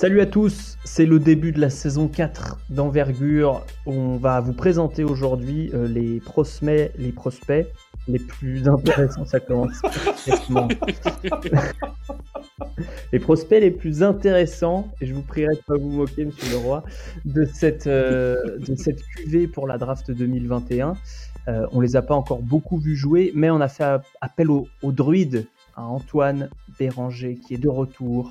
Salut à tous, c'est le début de la saison 4 d'envergure. On va vous présenter aujourd'hui euh, les prospects, les prospects les plus intéressants. Ça commence les prospects les plus intéressants, et je vous prierai de pas vous moquer, Monsieur Leroy, de cette euh, de cette cuvée pour la draft 2021. Euh, on les a pas encore beaucoup vus jouer, mais on a fait appel au, au druide, à Antoine Béranger, qui est de retour.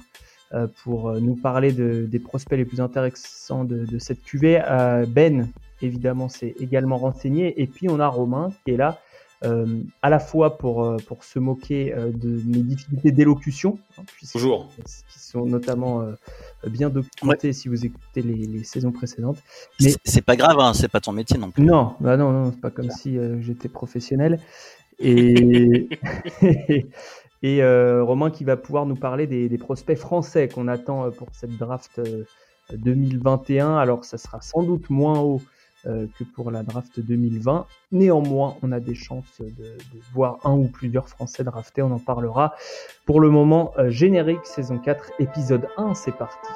Euh, pour euh, nous parler des prospects les plus intéressants de, cette cuvée. Euh, ben, évidemment, s'est également renseigné. Et puis, on a Romain qui est là. à la fois pour, pour se moquer de mes difficultés d'élocution, hein, Toujours. qui sont notamment bien documentées si vous écoutez les, saisons précédentes. Mais c'est pas grave, hein, c'est pas ton métier non plus. Non, bah non, non c'est pas comme si j'étais professionnel. Et, Et euh, Romain qui va pouvoir nous parler des, prospects français qu'on attend euh, pour cette draft 2021. Euh, Alors ça sera sans doute moins haut que pour la draft 2020. Néanmoins, on a des chances de, de, voir un ou plusieurs Français draftés. On en parlera. Pour le moment, générique saison 4, épisode 1, c'est parti.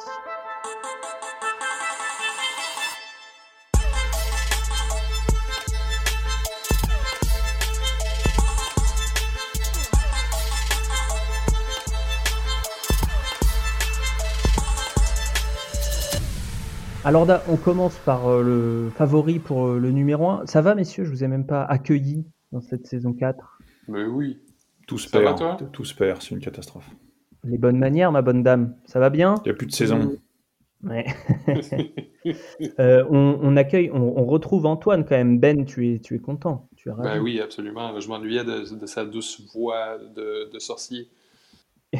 Alors on commence par euh, le favori pour euh, le numéro 1. Ça va messieurs, je vous ai même pas accueilli dans cette saison 4. Mais oui. Tout se perd, tout se perd, c'est une catastrophe. Les bonnes manières, ma bonne dame, ça va bien? Il n'y a plus de saison. Ouais. Euh, on, accueille, on, retrouve Antoine quand même. Ben, tu es, tu es content tu es Ben oui, absolument. Je m'ennuyais de, sa douce voix de, sorcier.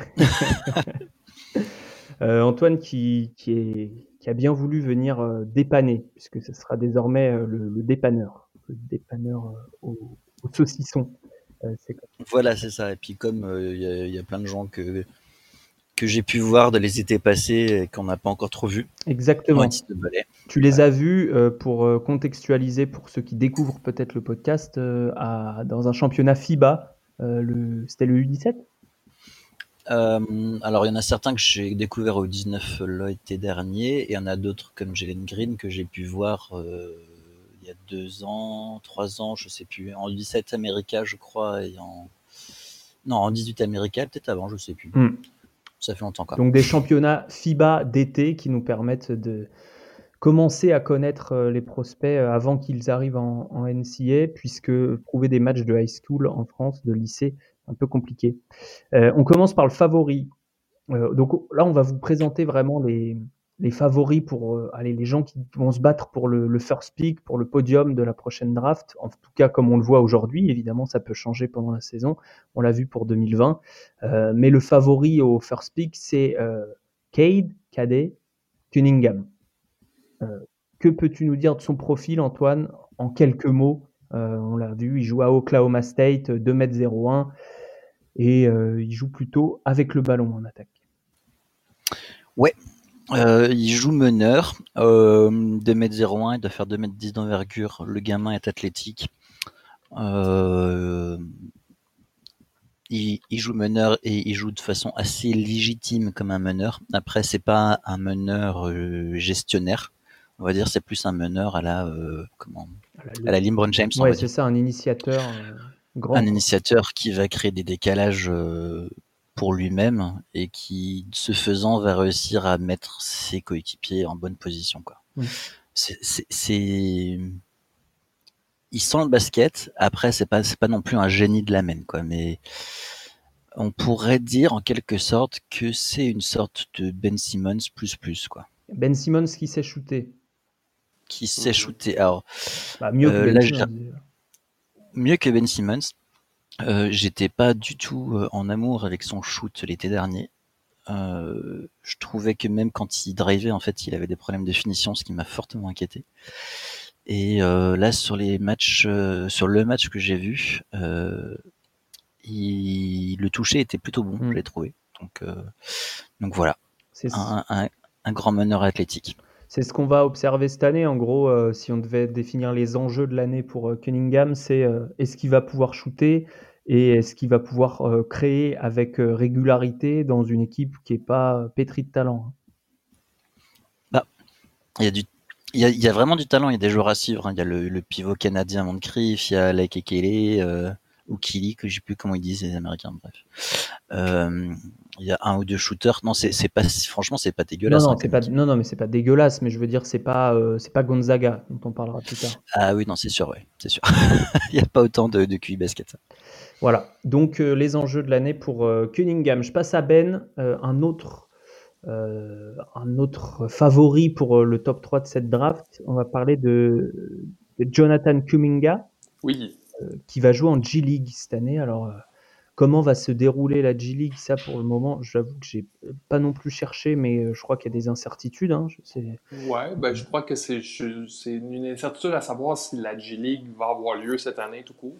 Antoine qui, qui, est, qui a bien voulu venir euh, dépanner, puisque ce sera désormais euh, le, dépanneur, le dépanneur euh, au, saucisson. Voilà, c'est ça. Et puis comme il y, a plein de gens que que j'ai pu voir de les étés passés et qu'on n'a pas encore trop vus. Exactement. Tu les as vus pour contextualiser pour ceux qui découvrent peut-être le podcast à, dans un championnat FIBA. le, c'était le U17 euh, alors, il y en a certains que j'ai découvert au 19 l'été dernier, et il y en a d'autres comme Jalen Green que j'ai pu voir euh, il y a deux ans, trois ans, je sais plus, en 17 America, je crois, et en non, en 18 America, peut-être avant, je sais plus. Hmm. Ça fait longtemps. Quoi. Donc des championnats FIBA d'été qui nous permettent de commencer à connaître euh, les prospects avant qu'ils arrivent en, en NCA, puisque trouver des matchs de high school en France, de lycée, un peu compliqué. Euh, on commence par le favori. Euh, donc là, on va vous présenter vraiment les, favoris pour euh, aller les gens qui vont se battre pour le, first pick, pour le podium de la prochaine draft. En tout cas, comme on le voit aujourd'hui, évidemment, ça peut changer pendant la saison. On l'a vu pour 2020. mais le favori au first pick, c'est Cade Cadet Cunningham. que peux-tu nous dire de son profil, Antoine, en quelques mots On l'a vu, il joue à Oklahoma State, 2m01 et euh, il joue plutôt avec le ballon en attaque. Ouais, euh, il joue meneur, euh, 2m01, il doit faire 2m10 d'envergure, le gamin est athlétique. Euh, il, joue meneur et il joue de façon assez légitime comme un meneur. Après, c'est pas un meneur gestionnaire, on va dire, c'est plus un meneur à la comment? À la LeBron James. Ouais, c'est ça, un initiateur. Un initiateur qui va créer des décalages euh, pour lui-même et qui, ce faisant, va réussir à mettre ses coéquipiers en bonne position. Quoi. C'est, il sent le basket. Après, c'est pas, c'est pas non plus un génie de la main, quoi. Mais on pourrait dire en quelque sorte que c'est une sorte de Ben Simmons plus plus, quoi. Ben Simmons qui sait shooter. Qui sait shooter. Alors, bah, mieux que euh, ben Simmons mieux que Ben Simmons. Euh, j'étais pas du tout euh, en amour avec son shoot l'été dernier. Euh, je trouvais que même quand il drivait, en fait, il avait des problèmes de finition, ce qui m'a fortement inquiété. Et là, sur les matchs, sur le match que j'ai vu, il, le toucher était plutôt bon, je l'ai trouvé. Donc, donc voilà, un, un, un, grand meneur athlétique. C'est ce qu'on va observer cette année. En gros, euh, si on devait définir les enjeux de l'année pour euh, Cunningham, c'est euh, est-ce qu'il va pouvoir shooter et est-ce qu'il va pouvoir créer avec régularité dans une équipe qui n'est pas pétrie de talent. Hein. Il y a du il y, a, y a vraiment du talent, il y a des joueurs à suivre. Hein. Il y a le, pivot canadien Moncrief, il y a Lake Ekele, euh, ou Kili, que je sais plus comment ils disent les Américains, bref. Il y a un ou deux shooters. Non, c'est, c'est pas, franchement, c'est pas dégueulasse. Non, non, hein, c'est comme pas, non, non, mais c'est pas dégueulasse, mais je veux dire, c'est pas, euh, c'est pas Gonzaga, dont on parlera plus tard. Ah oui, non, c'est sûr, ouais, c'est sûr. il y a pas autant de, de QI basket. Voilà. Donc, euh, les enjeux de l'année pour euh, Cunningham. Je passe à Ben, euh, un autre. euh, un autre favori pour euh, le top 3 de cette draft, on va parler de, de Jonathan Kuminga, Oui. qui va jouer en G League cette année. Alors, euh, comment va se dérouler la G League Ça, pour le moment, j'avoue que j'ai pas non plus cherché, mais euh, je crois qu'il y a des incertitudes. hein. Ouais, ben je crois que c'est une incertitude à savoir si la G-League va avoir lieu cette année tout court.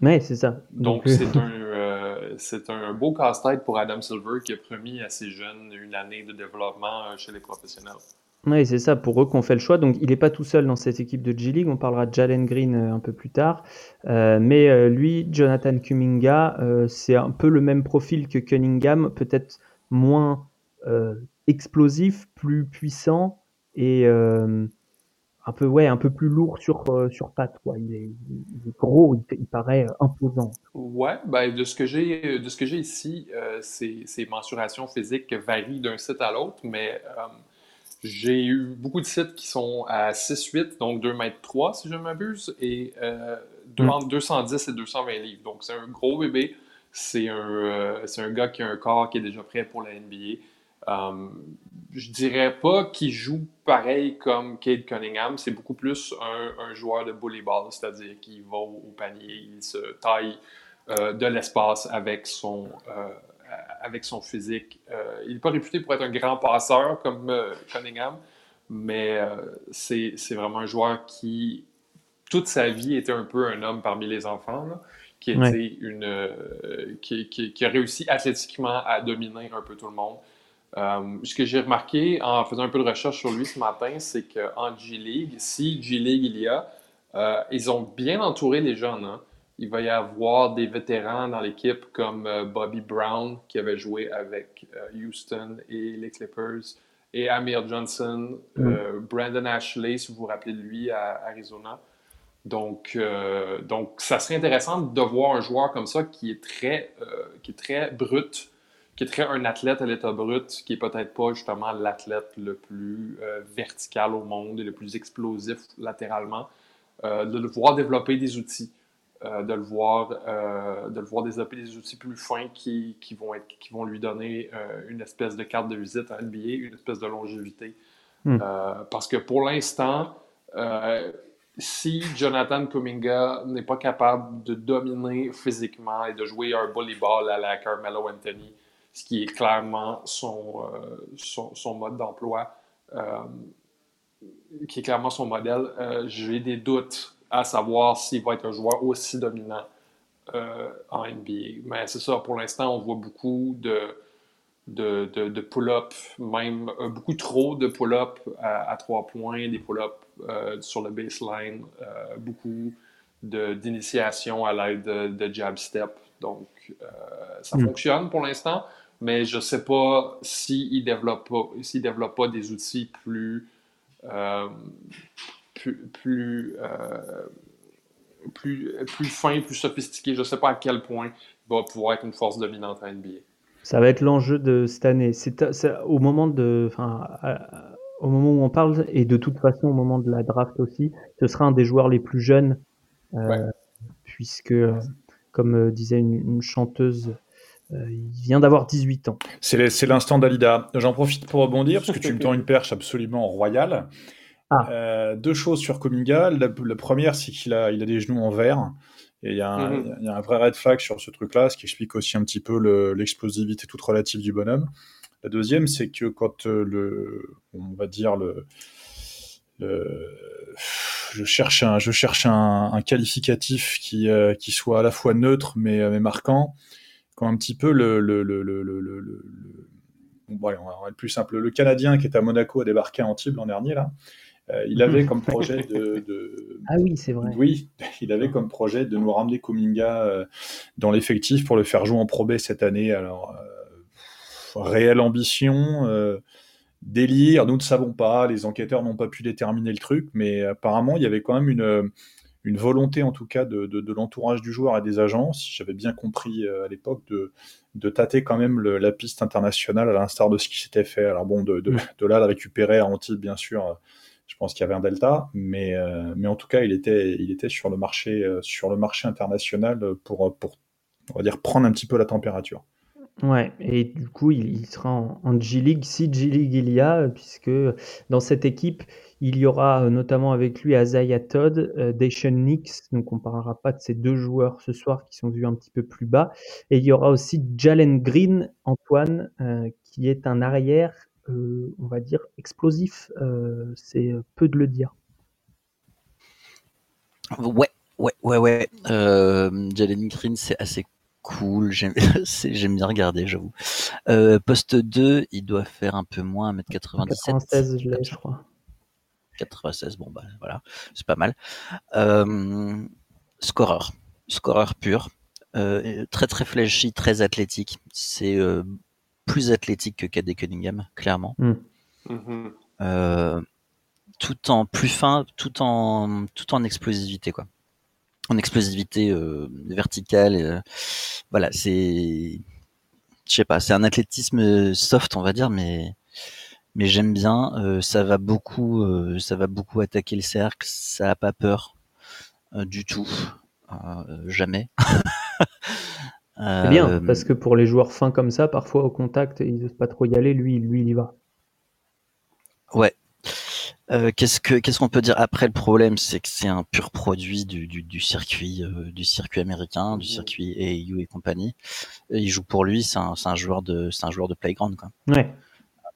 Ouais, c'est ça. Donc, euh, c'est un, euh, c'est un beau casse-tête pour Adam Silver qui a promis à ses jeunes une année de développement chez les professionnels. Ouais, c'est ça, pour eux qu'on fait le choix. Donc, il n'est pas tout seul dans cette équipe de G League. On parlera de Jalen Green euh, un peu plus tard. Euh, mais euh, lui, Jonathan Kuminga, c'est un peu le même profil que Cunningham, peut-être moins explosif, plus puissant et un peu, ouais, un peu plus lourd sur, sur pattes. Quoi. Il, est, gros, il, paraît imposant. Ouais, ben de ce que j'ai ici, ces, ces mensurations physiques varient d'un site à l'autre, mais j'ai eu beaucoup de sites qui sont à 6-8, donc 2 mètres 3 si je ne m'abuse, et euh, Mm. entre 210 et 220 livres. Donc c'est un gros bébé. C'est un, euh, un gars qui a un corps qui est déjà prêt pour la NBA. Euh, je dirais pas qu'il joue pareil comme Cade Cunningham. C'est beaucoup plus un, un joueur de volleyball, c'est-à-dire qu'il va au, au panier, il se taille euh, de l'espace avec son, euh, avec son physique. Euh, il n'est pas réputé pour être un grand passeur comme euh, Cunningham, mais euh, c'est vraiment un joueur qui, toute sa vie, était un peu un homme parmi les enfants, là, qui, était Ouais. une, qui, qui- qui a réussi athlétiquement à dominer un peu tout le monde. Ce que j'ai remarqué en faisant un peu de recherche sur lui ce matin, c'est qu'en G-League, si G-League il y a, ils ont bien entouré les jeunes. hein. Il va y avoir des vétérans dans l'équipe comme euh, Bobby Brown qui avait joué avec euh, Houston et les Clippers, et Amir Johnson, euh, Brandon Ashley, si vous vous rappelez de lui à Arizona. Donc, euh, donc, ça serait intéressant de voir un joueur comme ça qui est très, euh, qui est très brut, qui est très un athlète à l'état brut, qui est peut-être pas justement l'athlète le plus vertical au monde et le plus explosif latéralement, de le voir développer des outils, euh, de, le voir, euh, de le voir développer des outils plus fins qui, qui, vont, être, qui vont lui donner euh, une espèce de carte de visite à NBA, une espèce de longévité. Mm. Euh, parce que pour l'instant, si Jonathan Kuminga n'est pas capable de dominer physiquement et de jouer un volleyball à la Carmelo Anthony, ce qui est clairement son, son, son mode d'emploi, qui est clairement son modèle, j'ai des doutes à savoir s'il va être un joueur aussi dominant euh, en NBA. Mais c'est ça, pour l'instant, on voit beaucoup de, de, de, de pull-up, même euh, beaucoup trop de pull-up à, à trois points, des pull-up euh, sur le baseline, beaucoup d'initiation à l'aide de, jab step. Donc, ça Mm. fonctionne pour l'instant, mais je ne sais pas s'il ne développe, pas- développe pas des outils plus, plus, plus, euh, plus, plus fins, plus sophistiqués. Je ne sais pas à quel point il va pouvoir être une force dominante en NBA. Ça va être l'enjeu de cette année. C'est c'est au moment de, enfin, à- au moment où on parle et de toute façon au moment de la draft aussi, ce sera un des joueurs les plus jeunes, euh, Ouais. puisque, euh, comme euh, disait une, une chanteuse, euh, il vient d'avoir 18 ans. C'est les- c'est l'instant Dalida. J'en profite pour rebondir parce que tu me tends une perche absolument royale. Ah. Euh, deux choses sur Kuminga. La, la première, c'est qu'il a, il a des genoux en verre. Et il y, a un, Mhm. il y a un vrai red flag sur ce truc-là, ce qui explique aussi un petit peu le- l'explosivité toute relative du bonhomme. La deuxième, c'est que quand euh, le, on va dire le, le- je cherche un, je cherche un, un qualificatif qui, euh, qui soit à la fois neutre mais, mais marquant, quand un petit peu le, le, le, le, le, le- le- bon, allez, on va être plus simple. Le Canadien qui est à Monaco a débarqué à Antibes l'an dernier là. Euh, il avait comme projet de, de- Ah oui, c'est vrai. oui, il avait comme projet de nous ramener Kuminga euh, dans l'effectif pour le faire jouer en Pro B cette année. Alors, euh, réelle ambition. euh, délire, nous ne savons pas, les enquêteurs n'ont pas pu déterminer le truc, mais apparemment, il y avait quand même une, une volonté, en tout cas, de, de, l'entourage du joueur et des agents, si j'avais bien compris euh, à l'époque, de, de tâter quand même la piste internationale, à l'instar de ce qui s'était fait. Alors bon, de, là, le récupérer à Antibes, bien sûr, je pense qu'il y avait un delta, mais, euh, mais en tout cas, il était, il était sur, le marché, euh, sur le marché international pour, pour, on va dire, prendre un petit peu la température. Ouais, et du coup, il, sera en, G-League, si G-League il y a, puisque dans cette équipe, il y aura euh, notamment avec lui Azaya Todd, euh, Dacian Nix, donc on ne parlera pas de ces deux joueurs ce soir qui sont vus un petit peu plus bas. Et il y aura aussi Jalen Green, Antoine, qui est un arrière, on va dire, explosif. C'est peu de le dire. Ouais, ouais, ouais, ouais. Jalen Green, c'est assez cool, j'aime bien regarder, j'avoue. Euh, poste 2, il doit faire un peu moins, 1m97. 96, je l'ai, je crois. 96, bon bah voilà, c'est pas mal. Euh, scoreur, scoreur pur, euh, très très flashy, très athlétique. C'est euh, plus athlétique que KD Cunningham, clairement. Hmm. Mm-hmm. tout en plus fin, tout en tout en explosivité quoi en explosivité euh, verticale. Euh, voilà, c'est, je sais pas, c'est un athlétisme soft, on va dire, mais mais j'aime bien. Euh, ça va beaucoup, ça va beaucoup attaquer le cercle. Ça a pas peur du tout, jamais. c'est bien parce que pour les joueurs fins comme ça, parfois au contact, ils n'osent pas trop y aller. Lui, lui, il y va. Ouais, euh, qu'est-ce que qu'est-ce qu'on peut dire après le problème? C'est que c'est un pur produit du, du, circuit euh, du circuit américain du circuit AU et compagnie. Il joue pour lui c'est un, un, joueur de c'est un joueur de playground quoi. Ouais.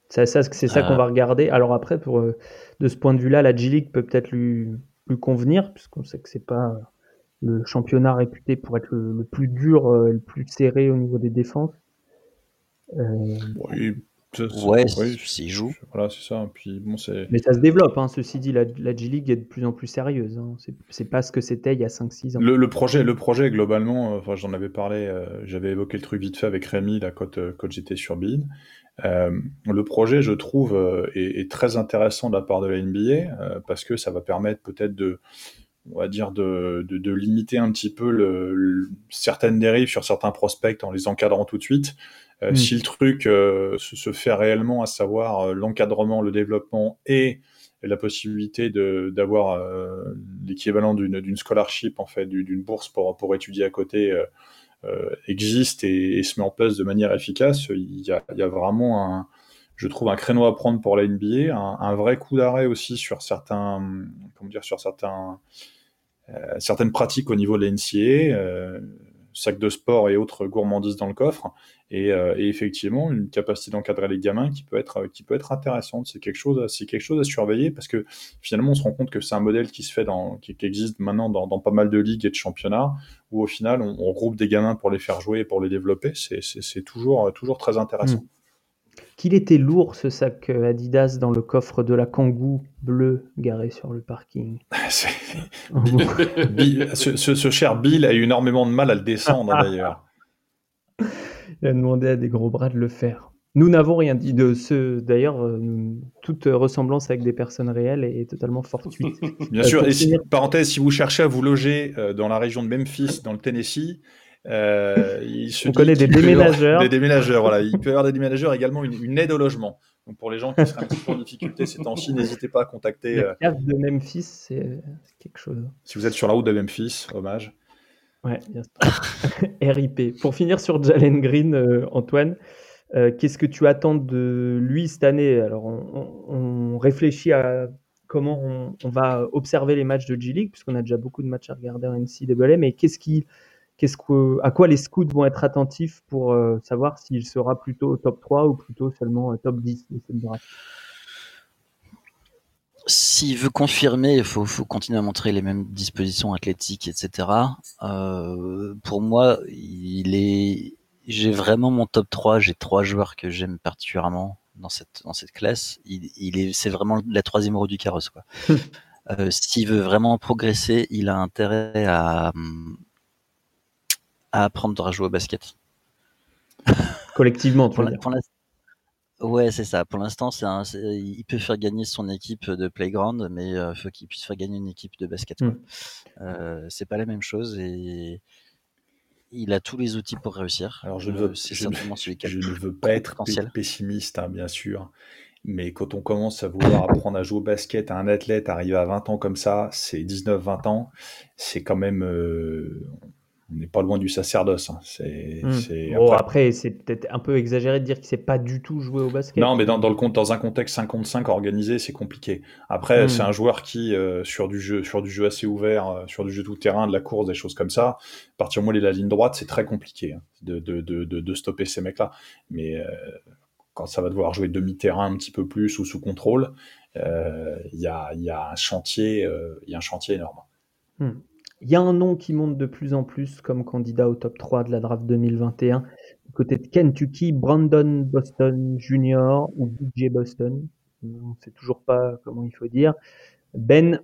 C'est ça c'est ça qu'on va regarder. Alors après pour euh, de ce point de vue là la G League peut peut-être lui lui convenir puisqu'on sait que c'est pas le championnat réputé pour être le, plus dur le plus serré au niveau des défenses ouais, s'il joue. Voilà, c'est ça. Puis, bon, Mais ça se développe, hein. ceci dit, la, la G-League est de plus en plus sérieuse. Hein. C'est pas ce que c'était il y a 5-6 ans. Le, projet, le projet, globalement, euh, enfin, j'en avais parlé, euh, j'avais évoqué le truc vite fait avec Rémi, là, quand, euh, quand j'étais sur BIN. le projet, je trouve, est, très intéressant de la part de la NBA, parce que ça va permettre peut-être de on va dire de, de, de, limiter un petit peu le, certaines dérives sur certains prospects en les encadrant tout de suite. Euh, mm. Si le truc euh, se, fait réellement, à savoir euh, l'encadrement, le développement et la possibilité d'avoir l'équivalent d'une scholarship, en fait, d'une bourse pour, pour étudier à côté, existe et, se met en place de manière efficace, il y a, il y a vraiment un, je trouve un créneau à prendre pour la NBA, un, vrai coup d'arrêt aussi sur certains, comment dire, sur certains, certaines pratiques au niveau de la NCA sac de sport et autres gourmandises dans le coffre, euh, et, effectivement une capacité d'encadrer les gamins qui peut être, qui peut être intéressante. C'est quelque, chose, c'est quelque chose à surveiller parce que finalement on se rend compte que c'est un modèle qui, se fait dans, qui, existe maintenant dans, pas mal de ligues et de championnats, où au final on, regroupe des gamins pour les faire jouer et pour les développer. C'est, toujours, toujours très intéressant. Hmm qu'il était lourd ce sac euh, Adidas dans le coffre de la Kangoo bleue garé sur le parking. ce, cher Bill a eu énormément de mal à le descendre d'ailleurs. Il a demandé à des gros bras de le faire. Nous n'avons rien dit de ce. D'ailleurs, euh, toute ressemblance avec des personnes réelles est totalement fortuite. Bien sûr. Euh, et si, parenthèse, si vous cherchez à vous loger dans la région de Memphis, dans le Tennessee, euh, il se On connaît des déménageurs. Des déménageurs, voilà. Il peut y avoir des déménageurs également une, aide au logement. Donc pour les gens qui seraient un petit peu en difficulté ces temps-ci, n'hésitez pas à contacter. La euh, cave de Memphis, c'est quelque chose. Si vous êtes sur la route de Memphis, hommage. Ouais, bien sûr. RIP. Pour finir sur Jalen Green, euh, Antoine, qu'est-ce que tu attends de lui cette année? Alors, on, réfléchit à comment on, on, va observer les matchs de G-League, puisqu'on a déjà beaucoup de matchs à regarder en NCAA, mais qu'est-ce qui à quoi les scouts vont être attentifs pour euh, savoir s'il sera plutôt top 3 ou plutôt seulement euh, top 10 de cette draft? S'il veut confirmer, il faut, continuer à montrer les mêmes dispositions athlétiques, etc. Euh, pour moi, il est, j'ai vraiment mon top 3. J'ai trois joueurs que j'aime particulièrement dans cette dans cette classe. Il, est, c'est vraiment la troisième roue du carrosse, quoi. S'il veut vraiment progresser, il a intérêt à, hum, à apprendre à jouer au basket. Collectivement, tu Ouais, c'est ça. Pour l'instant, c'est il peut faire gagner son équipe de playground, mais il faut qu'il puisse faire gagner une équipe de basket. Quoi. Mmh. c'est pas la même chose et il a tous les outils pour réussir. Alors je ne veux, je ne veux pas être pessimiste, hein, bien sûr, mais quand on commence à vouloir apprendre à jouer au basket à un athlète arrivé à 20 ans comme ça, c'est 19-20 ans, c'est quand même. Euh, on n'est pas loin du sacerdoce. Hein. C'est, hmm. bon, après, c'est peut-être un peu exagéré de dire qu'il ne sait pas du tout jouer au basket. Non, mais dans, le, dans un contexte 55 organisé, c'est compliqué. Après, hmm. c'est un joueur qui, euh, sur, du jeu, sur du jeu assez ouvert, euh, sur du jeu tout terrain, de la course, des choses comme ça, à partir du moment où il est la ligne droite, c'est très compliqué hein, de, de, de, de, stopper ces mecs-là. Mais quand ça va devoir jouer demi-terrain un petit peu plus ou sous contrôle, euh, il y, a, un chantier, euh, y a un chantier énorme. Hmm. Il y a un nom qui monte de plus en plus comme candidat au top 3 de la draft 2021. Du côté de Kentucky, Brandon Boston Jr. ou DJ Boston. On ne sait toujours pas comment il faut dire. Ben,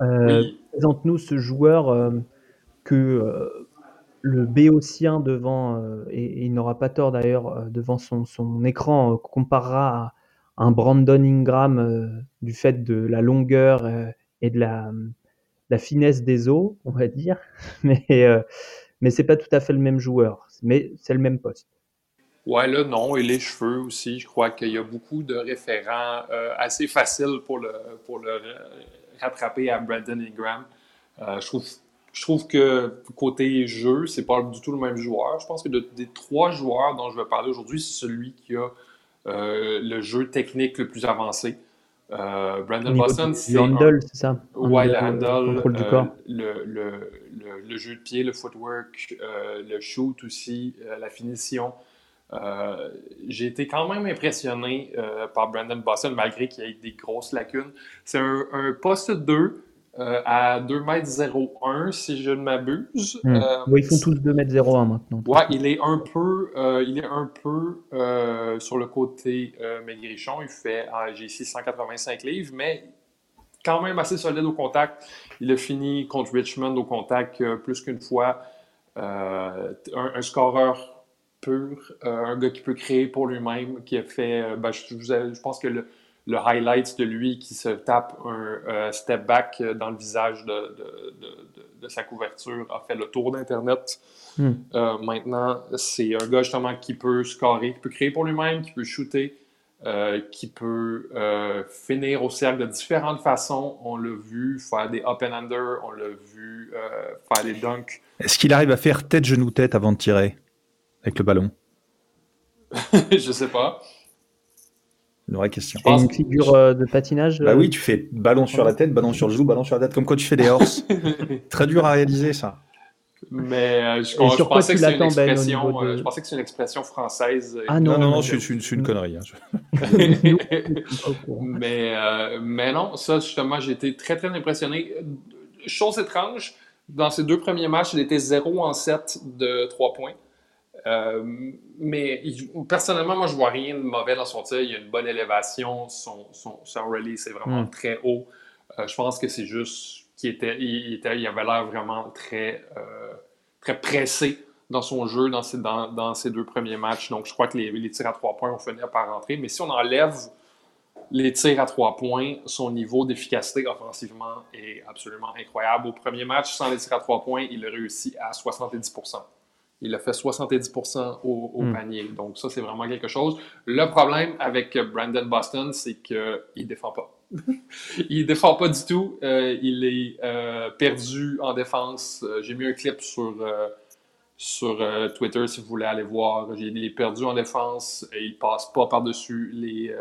euh, présente-nous ce joueur que le béotien devant, euh, et, il n'aura pas tort d'ailleurs, euh, devant son, son écran, euh, comparera à un Brandon Ingram du fait de la longueur et de la, la, finesse des os, on va dire. Mais, mais c'est pas tout à fait le même joueur, mais c'est le même poste. Ouais, là, non, et les cheveux aussi. Je crois qu'il y a beaucoup de référents assez faciles pour le, pour le rattraper à Brandon Ingram. je trouve je trouve que côté jeu, c'est pas du tout le même joueur. Je pense que des trois joueurs dont je vais parler aujourd'hui, c'est celui qui a euh, le jeu technique le plus avancé. Euh, Brandon Boston, c'est. Le handle, c'est ça Ouais, le handle, euh, le, le, le, jeu de pied, le footwork, le shoot aussi, la finition. j'ai été quand même impressionné par Brandon Boston, malgré qu'il y ait des grosses lacunes. C'est un, un poste 2 euh, à 2m01, si je ne m'abuse. Hmm. Euh, oui, ils font tous 2m01 maintenant. Il est un peu, euh, il est un peu sur le côté maigrichon. Il fait, j'ai ici 185 livres, mais quand même assez solide au contact. Il a fini contre Richmond au contact plus qu'une fois. Un, scoreur pur, un gars qui peut créer pour lui-même, qui a fait, ben, je, je, pense que le, le highlight de lui qui se tape un euh, step back dans le visage de, de, sa couverture a fait le tour d'Internet. Hmm. Euh, maintenant, c'est un gars justement qui peut scorer, qui peut créer pour lui-même, qui peut shooter, euh, qui peut finir au cercle de différentes façons. On l'a vu faire des up and under, on l'a vu faire des dunks. Est-ce qu'il arrive à faire tête-genou-tête avant de tirer avec le ballon? Je sais pas. Une vraie question. Et une figure euh, de patinage Bah oui, euh, tu fais ballon sur la tête, ballon sur le genou, ballon sur la tête, comme quand tu fais des horses. Très dur à réaliser ça. Mais euh, je, je, pensais que c'est une ben, expression, je pensais que c'est une expression française. Ah non, non, non, c'est une, connerie. Hein. mais, mais non, ça justement, j'ai été très très impressionné. Chose étrange, dans ces deux premiers matchs, il était 0 en 7 de 3 points. Euh, mais personnellement, moi, je vois rien de mauvais dans son tir. Il y a une bonne élévation. Son, son, son release est vraiment hmm. très haut. Euh, je pense que c'est juste qu'il était, il, était, il avait l'air vraiment très, euh, très pressé dans son jeu dans ses, dans, dans ses, deux premiers matchs. Donc, je crois que les, les, tirs à trois points vont finir par rentrer. Mais si on enlève les tirs à trois points, son niveau d'efficacité offensivement est absolument incroyable. Au premier match, sans les tirs à trois points, il a réussi à 70 il a fait 70% au, hmm. panier. Donc, ça, c'est vraiment quelque chose. Le problème avec Brandon Boston, c'est qu'il ne défend pas. il ne défend pas du tout. Euh, il est euh, perdu en défense. Euh, j'ai mis un clip sur, sur Twitter si vous voulez aller voir. Il est perdu en défense et il ne passe pas par-dessus les,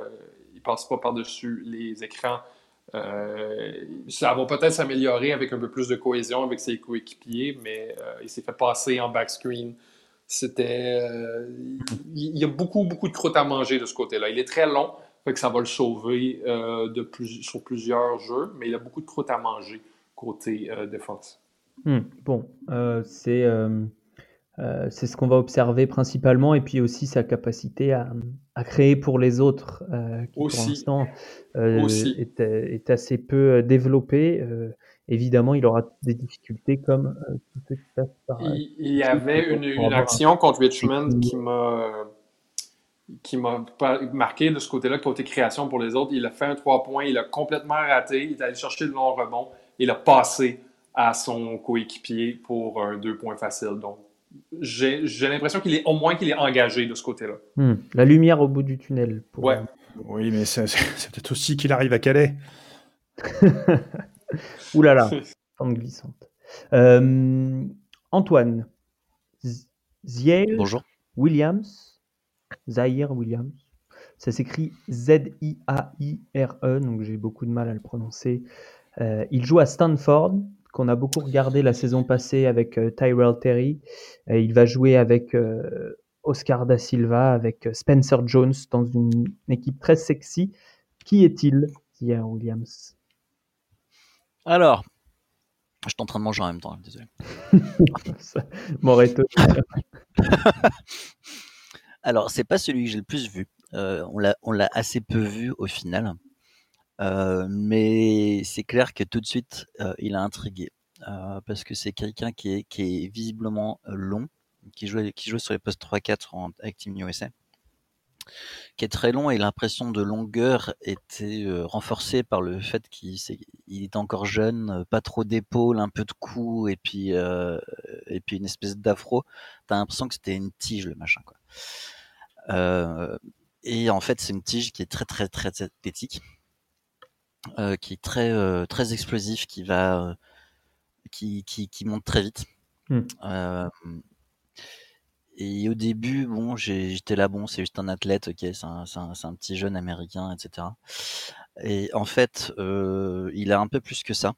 il passe pas par-dessus les écrans. Euh, ça va peut-être s'améliorer avec un peu plus de cohésion avec ses coéquipiers, mais euh, il s'est fait passer en backscreen. C'était. Euh, il y a beaucoup, beaucoup de croûte à manger de ce côté-là. Il est très long, fait que ça va le sauver sur plusieurs jeux, mais il a beaucoup de croûte à manger côté défense. Hmm, bon, c'est. Euh, c'est ce qu'on va observer principalement, et puis aussi sa capacité à, créer pour les autres, euh, qui pour l'instant euh, est, assez peu développée. évidemment, il aura des difficultés comme tout ce qui passe par. Il, y avait une, action contre Richmond qui m'a qui m'a marqué de ce côté-là, côté création pour les autres. Il a fait un trois points, il a complètement raté, il est allé chercher le long rebond, il a passé à son coéquipier pour un deux points facile. Donc, j'ai l'impression qu'il est au moins qu'il est engagé de ce côté-là. Hmm. La lumière au bout du tunnel. Ouais. Oui, mais c'est peut-être aussi qu'il arrive à Calais. Ouh là là, pente glissante. Euh, Antoine, Ziel Bonjour. Williams, Zahir Williams, ça s'écrit Z-I-A-I-R-E, donc j'ai beaucoup de mal à le prononcer. Euh, il joue à Stanford, qu'on a beaucoup regardé la saison passée avec euh, Tyrell Terry. il va jouer avec Oscar da Silva, avec Spencer Jones dans une, équipe très sexy. Qui est-il, Zahir Williams? Alors, je suis en train de manger en même temps, désolé. Moreto. Alors, c'est pas celui que j'ai le plus vu. Euh, on l'a assez peu vu au final. Euh, mais c'est clair que tout de suite, euh, il a intrigué. parce que c'est quelqu'un qui est, qui est visiblement long, qui joue, qui joue sur les postes 3-4 avec Team USA qui est très long et l'impression de longueur était euh, renforcée par le fait qu'il est encore jeune, euh, pas trop d'épaules, un peu de cou et puis euh, et puis une espèce d'afro. T'as l'impression que c'était une tige le machin quoi. et en fait c'est une tige qui est très très très athlétique, qui est très très explosif, qui va qui, qui, qui monte très vite. Mmh. Et au début, bon, j'étais là, bon, c'est juste un athlète, ok, c'est un, un, petit jeune américain, etc. Et en fait, euh, il a un peu plus que ça.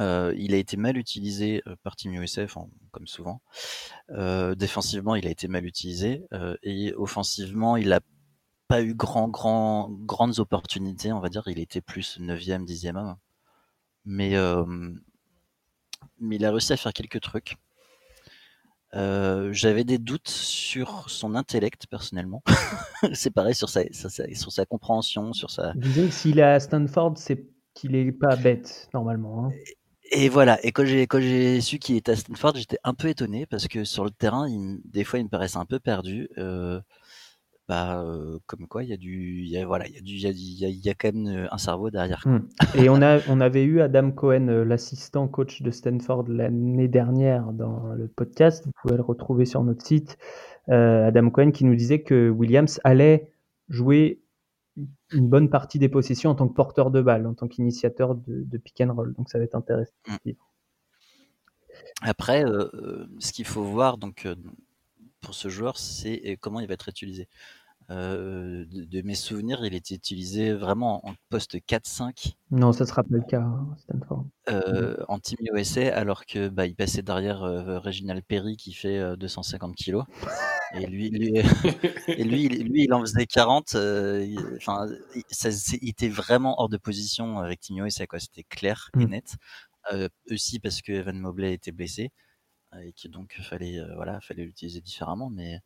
Euh, il a été mal utilisé euh, par Team USF, comme souvent. défensivement, il a été mal utilisé. et offensivement, il a pas eu grand, grand, grandes opportunités, on va dire. Il était plus 9e, 10e homme. Mais, mais il a réussi à faire quelques trucs. Euh, j'avais des doutes sur son intellect personnellement. c'est pareil sur sa, sur sa compréhension, sur sa. Disons que s'il est à Stanford, c'est qu'il est pas bête normalement. Hein. Et, voilà. Et quand j'ai quand j'ai su qu'il était à Stanford, j'étais un peu étonné parce que sur le terrain, il, des fois, il me paraissait un peu perdu. Euh, bah, comme quoi il y a du il y a, voilà il y a du il y a, il y a, quand même un cerveau derrière hmm. et on a on avait eu Adam Cohen l'assistant coach de Stanford l'année dernière dans le podcast. Vous pouvez le retrouver sur notre site. Adam Cohen qui nous disait que Williams allait jouer une bonne partie des possessions en tant que porteur de balle en tant qu'initiateur de, de, pick and roll. Donc ça va être intéressant hmm. après ce qu'il faut voir donc pour ce joueur, c'est comment il va être utilisé. Euh, de, mes souvenirs, il était utilisé vraiment en poste 4-5. Non, ça sera pas le cas, hein, Stanford. Euh, en Team USA, alors que bah, il passait derrière euh, Reginald Perry qui fait 250 kilos. Et lui, lui, et lui, lui, il en faisait 40. Enfin, il, était vraiment hors de position avec Team USA, quoi. C'était clair et mm. net. aussi parce que Evan Mobley était blessé et que donc fallait, voilà, fallait l'utiliser différemment, mais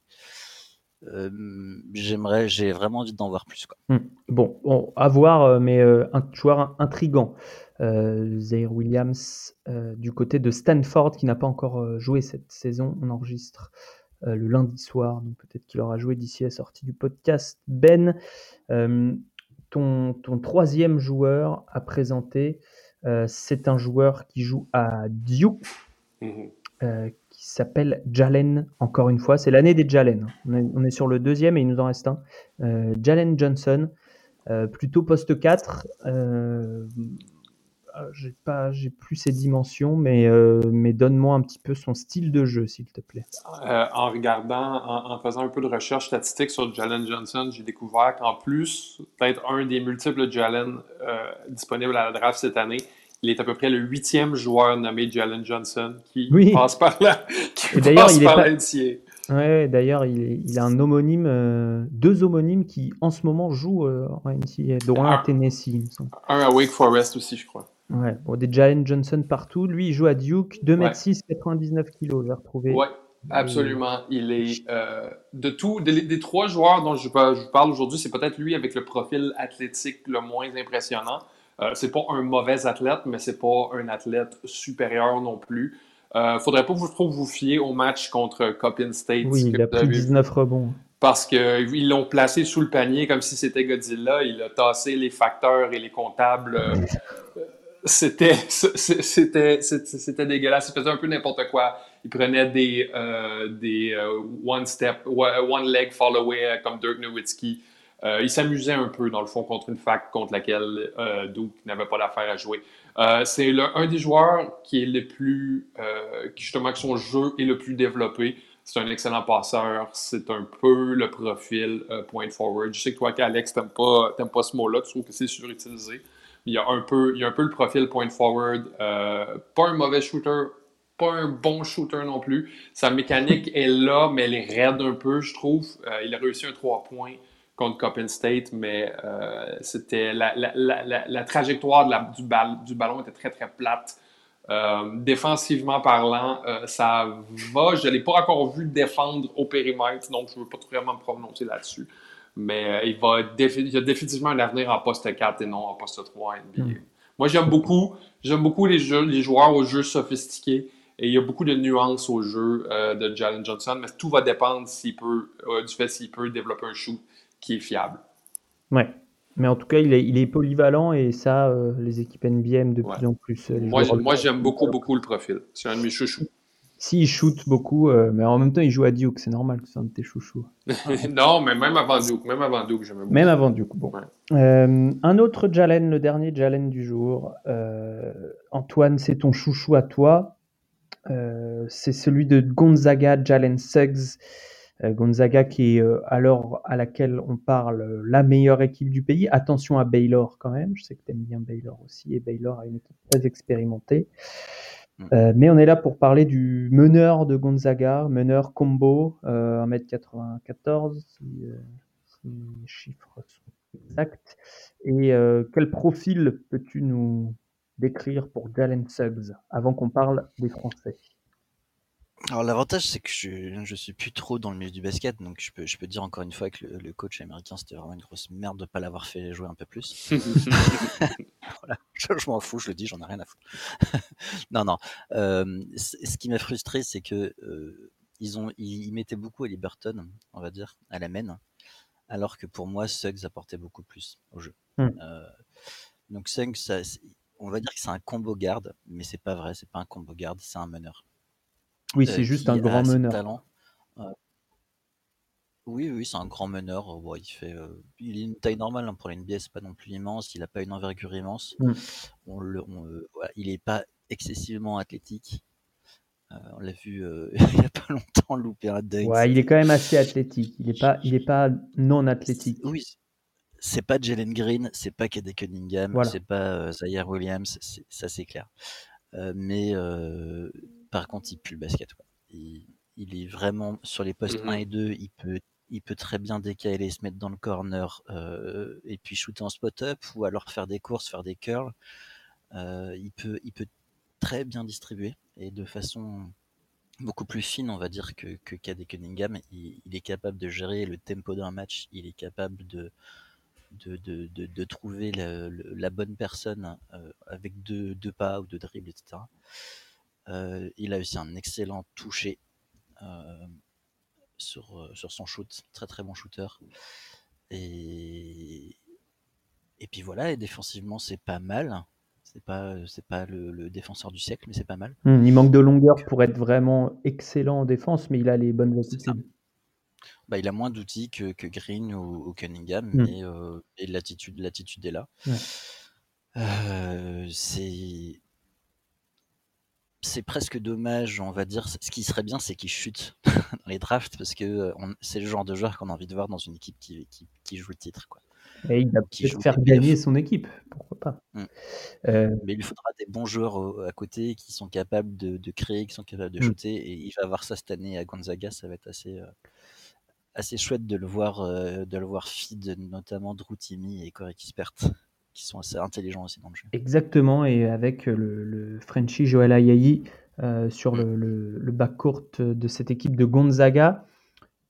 j'aimerais, j'ai vraiment envie d'en voir plus. Quoi. Mmh. Bon, à voir, mais euh, un joueur intrigant. Euh, Zaire Williams du côté de Stanford qui n'a pas encore joué cette saison. On enregistre le lundi soir, donc peut-être qu'il aura joué d'ici la sortie du podcast. Ben, ton, ton, troisième joueur à présenter, c'est un joueur qui joue à Duke. Mmh qui s'appelle Jalen, encore une fois. C'est l'année des Jalen. On est, sur le deuxième et il nous en reste un. Euh, Jalen Johnson, euh, plutôt poste 4. Euh, j'ai pas, j'ai plus ses dimensions, mais, mais donne-moi un petit peu son style de jeu, s'il te plaît. en regardant, en, faisant un peu de recherche statistique sur Jalen Johnson, j'ai découvert qu'en plus peut-être un des multiples Jalen disponibles à la draft cette année, il est à peu près le huitième joueur nommé Jalen Johnson qui passe par là. Qui passe par pas... Ouais, d'ailleurs, il, a un homonyme, euh, deux homonymes qui en ce moment jouent euh, en NCAA, dont un à Tennessee, il me semble. Un à Wake Forest aussi, je crois. Ouais, bon, des Jalen Johnson partout. Lui, il joue à Duke, 2m6, 99 kg, j'ai retrouvé. Ouais, absolument. Il est euh, de tous, des, trois joueurs dont je, je parle aujourd'hui, c'est peut-être lui avec le profil athlétique le moins impressionnant. Euh, c'est pas un mauvais athlète, mais c'est pas un athlète supérieur non plus. Euh, faudrait pas vous trop vous fier au match contre Coppin State. Oui, il a pris 19 rebonds. parce qu'ils l'ont placé sous le panier comme si c'était Godzilla. Il a tassé les facteurs et les comptables. Euh, c'était, c'était, c'était dégueulasse. Il faisait un peu n'importe quoi. Il prenait des, euh, des euh, one step, one leg fall away comme Dirk Nowitzki. Il s'amusait un peu, dans le fond, contre une fac contre laquelle Duke n'avait pas d'affaire à jouer. c'est un des joueurs qui est le plus, qui justement, que son jeu est le plus développé. C'est un excellent passeur. C'est un peu le profil euh, point forward. Je sais que toi, Alex, t'aimes pas, pas ce mot-là. Tu trouves que c'est surutilisé. il y a un peu, il y a un peu le profil point forward. Euh, pas un mauvais shooter, pas un bon shooter non plus. Sa mécanique est là, mais elle est raide un peu, je trouve. Euh, il a réussi un 3 points contre Coppin State, mais c'était la, la, la, la, trajectoire de du, du, ballon était très très plate. Euh, défensivement parlant, euh, ça va. Je ne l'ai pas encore vu défendre au périmètre, donc je ne veux pas vraiment me prononcer là-dessus. Mais euh, il, va il a définitivement un avenir en poste 4 et non en poste 3 NBA. Hmm. Moi, j'aime beaucoup, j'aime beaucoup les, jeux, les joueurs au jeu sophistiqués et il y a beaucoup de nuances au jeu de Jalen Johnson, mais tout va dépendre s'il peut, du fait s'il peut développer un shoot qui est fiable. Ouais. Mais en tout cas, il est, il est polyvalent et ça, euh, les équipes aiment de plus en plus. Euh, moi, j'aime beaucoup, beaucoup le profil. C'est un de mes chouchous. Si, il shoot beaucoup, euh, mais en même temps, il joue à Duke. C'est normal que c'est un de tes chouchous. non, mais même avant Duke. Même avant Duke, j'aime beaucoup. Même avant Duke, bon. un autre Jalen, le dernier Jalen du jour. Antoine, c'est ton chouchou à toi. c'est celui de Gonzaga, Jalen Suggs. Euh, Gonzaga qui est euh, à l'heure à laquelle on parle euh, la meilleure équipe du pays. Attention à Baylor quand même, je sais que tu aimes bien Baylor aussi, et Baylor a une équipe très expérimentée. Mm. mais on est là pour parler du meneur de Gonzaga, meneur combo, 1m94, si, les chiffres sont exacts. Et quel profil peux-tu nous décrire pour Jalen Suggs avant qu'on parle des Français? Alors l'avantage c'est que je, je suis plus trop dans le milieu du basket, donc je peux, je peux dire encore une fois que le, coach américain c'était vraiment une grosse merde de pas l'avoir fait jouer un peu plus. voilà, je, m'en fous, je le dis, j'en ai rien à foutre. non, non. Euh, ce qui m'a frustré, c'est que euh, ils ont, ils, mettaient beaucoup à Liberton, on va dire, à la main, alors que pour moi Suggs apportait beaucoup plus au jeu. Hmm. Euh, donc Suggs, ça, on va dire que c'est un combo garde, mais c'est pas vrai, c'est pas un combo garde, c'est un meneur. Oui, c'est juste un grand meneur. Oui, oui, c'est un grand meneur. il fait, euh, il a une taille normale hein, pour la NBA, c'est pas non plus immense. Il a pas une envergure immense. Mmh. On le, euh, il est pas excessivement athlétique. Euh, on l'a vu il y a pas longtemps louper un dunk. Ouais, il est quand même assez athlétique. Il est pas, il est pas non athlétique. Oui, c'est pas Jalen Green, c'est pas Kade Cunningham, c'est pas Zaire Williams, ça c'est clair. mais par contre, il pue le basket. Il, est vraiment sur les postes 1 mhm. et 2, il peut, il peut très bien décaler, se mettre dans le corner euh, et puis shooter en spot-up ou alors faire des courses, faire des curls. Euh, il, peut, il peut très bien distribuer et de façon beaucoup plus fine, on va dire, que, que KD Cunningham. Il, est capable de gérer le tempo d'un match, il est capable de, de, de, de, trouver la, bonne personne euh, avec deux, deux, pas ou deux dribbles, etc. Euh, il a aussi un excellent toucher euh, sur, euh, sur son shoot, très très bon shooter. Et, et puis voilà, et défensivement c'est pas mal. C'est pas c'est pas le, défenseur du siècle, mais c'est pas mal. Hmm, il manque de longueur pour être vraiment excellent en défense, mais il a les bonnes attitudes. Bah, il a moins d'outils que, que, Green ou, Cunningham, hmm. mais l'attitude l'attitude est là. c'est c'est presque dommage, on va dire. Ce qui serait bien, c'est qu'il chute dans les drafts parce que euh, c'est le genre de joueur qu'on a envie de voir dans une équipe qui, qui, joue le titre. Quoi. Et il va peut-être faire gagner son équipe, pourquoi pas. Mmh. Euh, Mais il lui faudra des bons joueurs à côté qui sont capables de, créer, qui sont capables de mmh. shooter. Et il va avoir ça cette année à Gonzaga. Ça va être assez, euh, assez chouette de le voir, de le voir feed, notamment Drew Timmy et Corey Kispert qui sont assez intelligents aussi dans le jeu. Exactement, et avec le, le Frenchie Joel Ayayi euh, sur le, le, le backcourt de cette équipe de Gonzaga.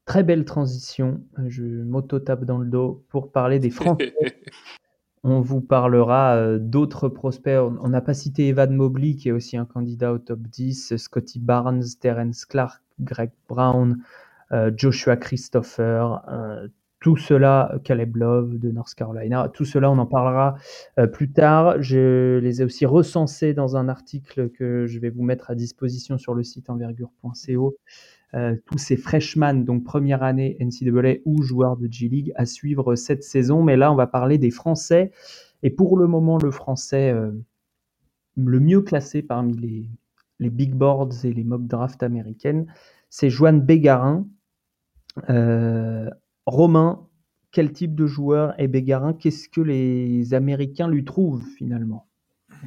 Très belle transition, je m'auto-tape dans le dos pour parler des Français. on vous parlera euh, d'autres prospects. On n'a pas cité Evan Mobley, qui est aussi un candidat au top 10, Scotty Barnes, Terence Clark, Greg Brown, Joshua Christopher, tout cela, Caleb Love de North Carolina, tout cela, on en parlera plus tard. Je les ai aussi recensés dans un article que je vais vous mettre à disposition sur le site envergure.co. tous ces freshmen, donc première année NCAA ou joueurs de G-League à suivre cette saison. Mais là, on va parler des Français. Et pour le moment, le Français le mieux classé parmi les, big boards et les mock drafts américaines, c'est Joanne Bégarin. Euh, Romain, quel type de joueur est Bégarin Qu'est-ce que les Américains lui trouvent finalement?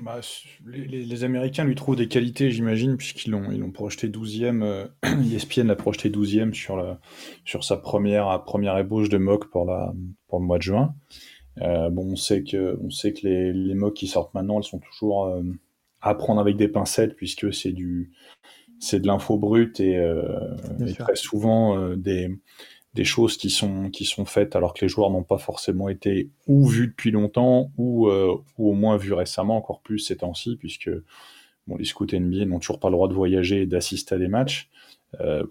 Bah, les, Américains lui trouvent des qualités, j'imagine, puisqu'ils l'ont, ils projeté 12e. Euh, ESPN l'a projeté 12e sur, sur sa première, première ébauche de mock pour, la, pour le mois de juin. Euh, bon, on sait que, on sait que les, les mocks qui sortent maintenant, elles sont toujours euh, à prendre avec des pincettes, puisque c'est du, c'est de l'info brute et, euh, très souvent des, des choses qui sont, qui sont faites alors que les joueurs n'ont pas forcément été ou vus depuis longtemps ou, euh, ou au moins vus récemment, encore plus ces temps-ci, puisque bon, les scouts NBA n'ont toujours pas le droit de voyager et d'assister à des matchs. Euh,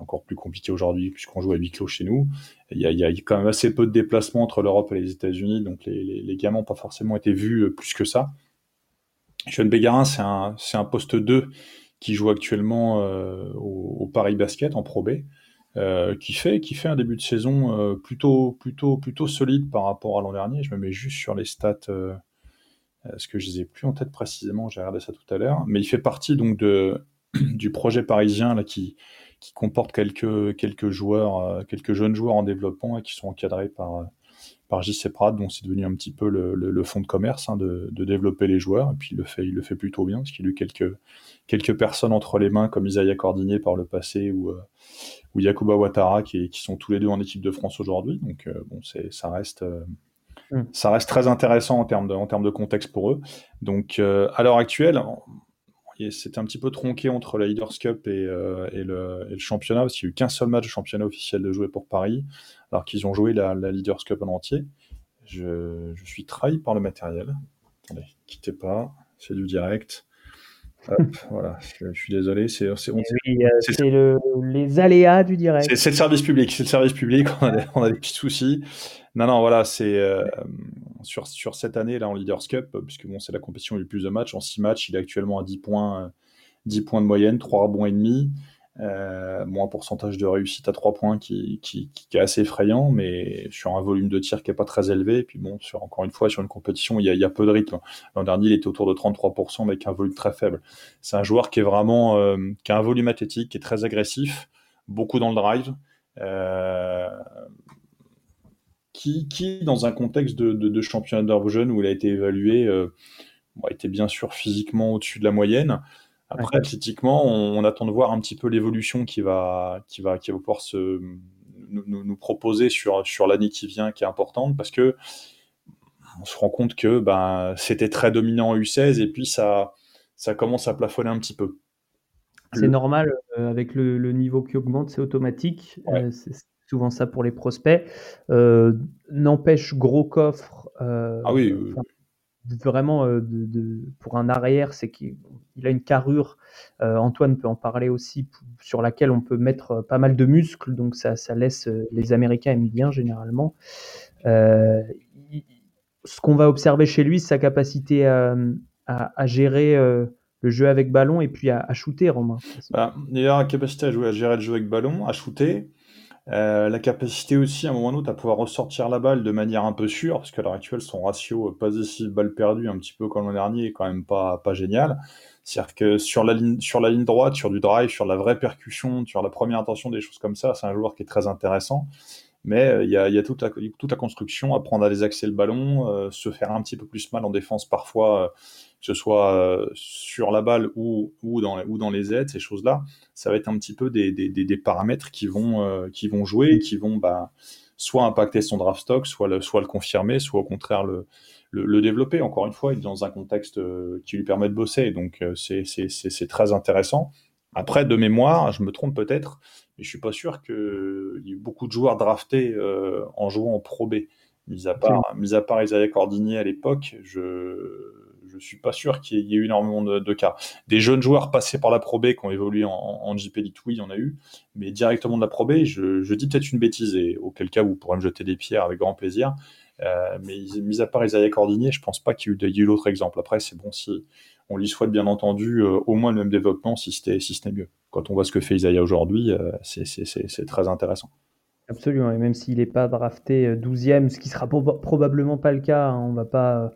encore plus compliqué aujourd'hui puisqu'on joue à huis clos chez nous. Il y, a, il y, a, quand même assez peu de déplacements entre l'Europe et les États-Unis, donc les, les, gamins n'ont pas forcément été vus euh, plus que ça. Jeune Bégarin, c'est un, un poste 2 qui joue actuellement au, au, Paris Basket en Pro B, euh, qui fait qui fait un début de saison euh, plutôt plutôt plutôt solide par rapport à l'an dernier. Je me mets juste sur les stats. Euh, ce que je les ai plus en tête précisément, j'ai regardé ça tout à l'heure, mais il fait partie donc de, du projet parisien là, qui, qui comporte quelques, quelques joueurs, quelques jeunes joueurs en développement et qui sont encadrés par, par JC Prad, donc c'est devenu un petit peu le, le, le fonds de commerce hein, de, de, développer les joueurs. Et puis il le fait, il le fait plutôt bien parce qu'il a eu quelques, quelques personnes entre les mains comme Isaiah Cordigné par le passé ou, euh, ou Yakuba Ouattara qui, qui, sont tous les deux en équipe de France aujourd'hui. Donc euh, bon, c'est, ça reste. Euh, mm. Ça reste très intéressant en termes de, en termes de contexte pour eux. Donc, à l'heure actuelle, c'était un petit peu tronqué entre la Leaders Cup et, euh, et, le, et le, championnat, parce qu'il n'y a eu qu'un seul match de championnat officiel de jouer pour Paris, alors qu'ils ont joué la, la, Leaders Cup en entier. Je, je, suis trahi par le matériel. Attendez, quittez pas, c'est du direct. Hop, voilà, je, je, suis désolé. C'est oui, le, les aléas du direct. C'est le service public. C'est le service public. On a, des, on a des petits soucis. Non, non, voilà, c'est euh, sur, cette année là en Leaders Cup, puisque bon, c'est la compétition où plus de matchs. En 6 matchs, il est actuellement à 10 points, 10 points de moyenne, 3 rebonds et demi. Euh, un pourcentage de réussite à 3 points qui, est assez effrayant, mais sur un volume de tir qui est pas très élevé. Puis bon, sur, encore une fois, sur une compétition, il y a, il peu de rythme. L'an dernier, il était autour de 33%, mais avec un volume très faible. C'est un joueur qui est vraiment, euh, a un volume athlétique, qui est très agressif, beaucoup dans le drive. Euh, qui, qui, dans un contexte de, de, de championnat d'Europe jeune où il a été évalué, euh, bon, était bien sûr physiquement au-dessus de la moyenne. Après, ouais. athlétiquement, on, on, attend de voir un petit peu l'évolution qui va, qui, va, qui va pouvoir se, nous, nous, nous proposer sur, sur l'année qui vient, qui est importante, parce que on se rend compte que ben, c'était très dominant en U16 et puis ça, ça commence à plafonner un petit peu. C'est normal, euh, avec le, le, niveau qui augmente, c'est automatique. Ouais. Euh, souvent ça pour les prospects. Euh, N'empêche, gros coffre. Euh, ah oui. Euh, vraiment, de, de, pour un arrière, c'est qu'il a une carrure. Antoine peut en parler aussi, sur laquelle on peut mettre pas mal de muscles, donc ça, ça laisse les Américains aiment bien généralement. ce qu'on va observer chez lui, c'est sa capacité à, à, à gérer le jeu avec ballon et puis à, à shooter, Romain. Bah, il a la capacité à jouer, à gérer le jeu avec ballon, à shooter. Euh, la capacité aussi, à un moment ou à pouvoir ressortir la balle de manière un peu sûre, parce qu'à l'heure actuelle, son ratio pas ici balle perdue, un petit peu comme l'an dernier, est quand même pas, pas génial. C'est-à-dire que sur la, ligne, sur la ligne droite, sur du drive, sur la vraie percussion, sur la première intention, des choses comme ça, c'est un joueur qui est très intéressant. Mais euh, il y, a, toute la, construction, apprendre à désaxer le ballon, euh, se faire un petit peu plus mal en défense parfois, euh, que ce soit sur la balle ou, dans, les aides, ces choses-là, ça va être un petit peu des, paramètres qui vont, jouer et qui vont bah, soit impacter son draft stock, soit le, confirmer, soit au contraire le, le, développer. Encore une fois, il est dans un contexte qui lui permet de bosser, donc c'est très intéressant. Après, de mémoire, je me trompe peut-être, mais je suis pas sûr qu'il y ait beaucoup de joueurs draftés euh, en jouant en Pro B. Mis à part, mis à part Isaiah Cordigny à l'époque, je je suis pas sûr qu'il y, ait eu énormément de, cas. Des jeunes joueurs passés par la Pro B qui ont évolué en, en JP Elite, oui, il y en a eu, mais directement de la Pro B, je, dis peut-être une bêtise, et auquel cas vous pourrez me jeter des pierres avec grand plaisir. Euh, mais mis à part Isaiah Cordinier, je pense pas qu'il y ait eu, l'autre exemple. Après, c'est bon si on lui souhaite bien entendu euh, au moins le même développement si c'était si mieux. Quand on voit ce que fait Isaiah aujourd'hui, euh, c'est très intéressant. Absolument, et même s'il n'est pas drafté 12e, ce qui sera probablement pas le cas, hein, on va pas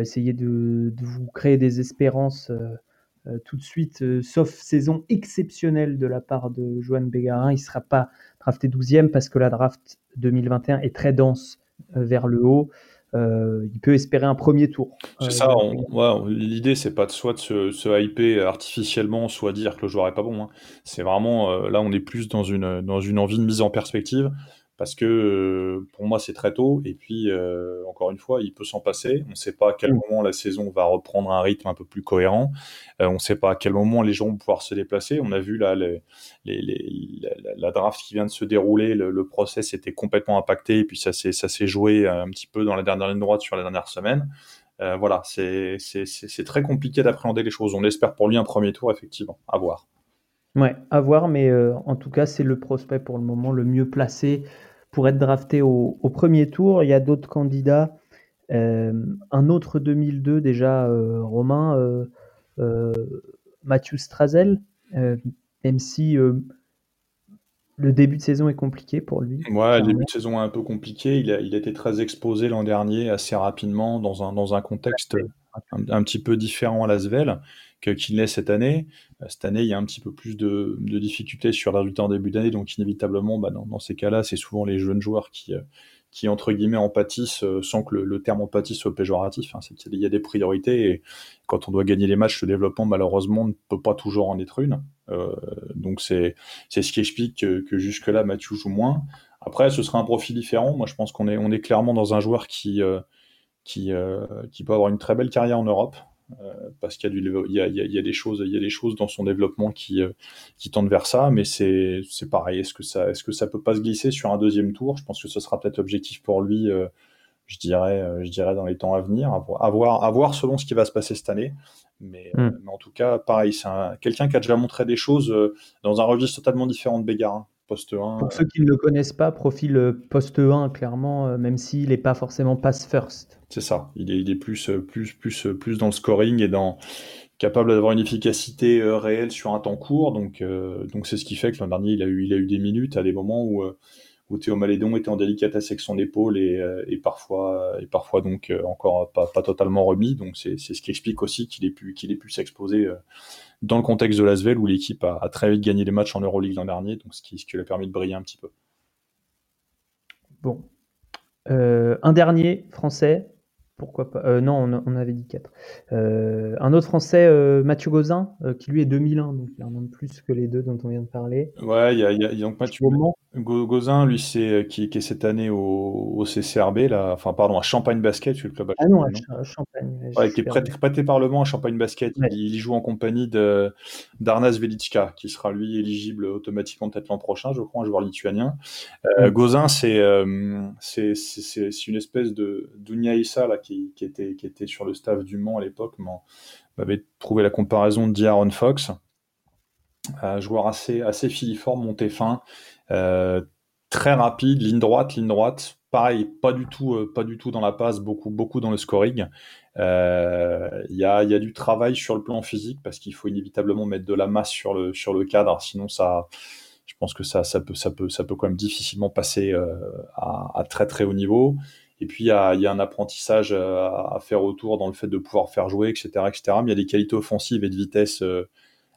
essayer de, vous créer des espérances tout de suite, sauf saison exceptionnelle de la part de Joan Bégarin, il ne sera pas drafté 12e parce que la draft 2021 est très dense euh, vers le haut. Euh, il peut espérer un premier tour. C'est ça. Euh, l'idée, c'est pas de soit de se, hyper artificiellement, soit dire que le joueur est pas bon. Hein. C'est vraiment là, on est plus dans une dans une envie de mise en perspective parce que euh, pour moi c'est très tôt et puis euh, encore une fois il peut s'en passer. On ne sait pas à quel mm. moment la saison va reprendre un rythme un peu plus cohérent. Euh, on ne sait pas à quel moment les gens vont pouvoir se déplacer. On a vu là les, la, draft qui vient de se dérouler le, process était complètement impacté et puis ça s'est ça s'est joué un petit peu dans la dernière ligne droite sur la dernière semaine. Voilà c'est c'est très compliqué d'appréhender les choses. On espère pour lui un premier tour effectivement à voir Ouais, à voir, mais en tout cas, c'est le prospect pour le moment le mieux placé pour être drafté au, premier tour. Il y a d'autres candidats. un autre 2002 déjà, Romain, Mathieu Strazel, même si le début de saison est compliqué pour lui. Ouais, le début de saison est un peu compliqué. Il a, il a été très exposé l'an dernier assez rapidement dans un, dans un contexte un, petit peu différent à Lasvel qu'il l'est cette année. Euh, cette année, il y a un petit peu plus de, difficultés sur les résultats en début d'année, donc inévitablement, bah, dans, ces cas-là, c'est souvent les jeunes joueurs qui, euh, entre guillemets, en pâtissent euh, sans que le, terme en pâtisse soit péjoratif. Hein. il y a des priorités et quand on doit gagner les matchs, le développement, malheureusement, ne peut pas toujours en être une. donc c'est ce qui explique que, jusque-là, Mathieu joue moins. Après, ce sera un profil différent. Moi, je pense qu'on est, clairement dans un joueur qui peut avoir une très belle carrière en Europe. Euh, parce qu'il y, y, a, des choses, il y a des choses dans son développement qui, euh, qui tendent vers ça, mais c'est pareil. Est-ce que ça, est-ce que ça peut pas se glisser sur un deuxième tour? Je pense que ce sera peut-être objectif pour lui. Euh, je dirais, je dirais dans les temps à venir, à voir, à voir selon ce qui va se passer cette année. Mais, hmm. en tout cas, pareil, c'est quelqu'un qui a déjà montré des choses dans un registre totalement différent de Bégarin. Poste 1. Pour ceux qui ne le connaissent pas, profil poste 1, clairement, même s'il n'est pas forcément pass first. C'est ça. Il est, il est plus, euh, plus, plus, euh, plus dans le scoring et dans capable d'avoir une efficacité euh, réelle sur un temps court. Donc, donc c'est ce qui fait que l'an dernier, il a eu, il a eu des minutes à des moments où, où Théo Malédon était en délicatesse avec son épaule et, et parfois, et parfois donc encore pas, pas totalement remis. Donc, c'est ce qui explique aussi qu'il ait pu, qu'il ait pu s'exposer dans le contexte de l'Asvel où l'équipe a, a, très vite gagné les matchs en Euroleague l'an dernier. Donc, ce qui, ce qui lui a permis de briller un petit peu. Bon. un dernier français, pourquoi pas euh, Non, on, avait dit 4. Euh, un autre français, euh, Mathieu Gauzin, qui lui est 2001, donc il y en a plus que les deux dont on vient de parler. Ouais, il y a, y a, donc Mathieu Gauzin, lui, c'est qui, qui, est cette année au, CCRB, là, enfin, pardon, à Champagne Basket, le club Ah non, à, Champagne. Ouais, qui est prêté, prêté par le à Champagne Basket. Il, joue en compagnie de d'Arnas Velitska, qui sera lui éligible automatiquement peut-être l'an prochain, je crois, un joueur lituanien. Euh, Gauzin, c'est c'est une espèce de Dunia Issa, là, qui, était, qui était sur le staff du Mans à l'époque, m'avait trouvé la comparaison de D'Aaron Fox. Un joueur assez, assez filiforme, monté fin, euh, très rapide, ligne droite, ligne droite. Pareil, pas du tout, euh, pas du tout dans la passe, beaucoup, beaucoup dans le scoring. Euh, il y, a, y, a, du travail sur le plan physique parce qu'il faut inévitablement mettre de la masse sur le, sur le cadre, sinon ça, je pense que ça, ça peut, ça peut, ça peut quand même difficilement passer à, très très haut niveau. Et puis, il y a, un apprentissage euh, à, faire autour dans le fait de pouvoir faire jouer, etc. etc. Mais il y a des qualités offensives et de vitesse euh,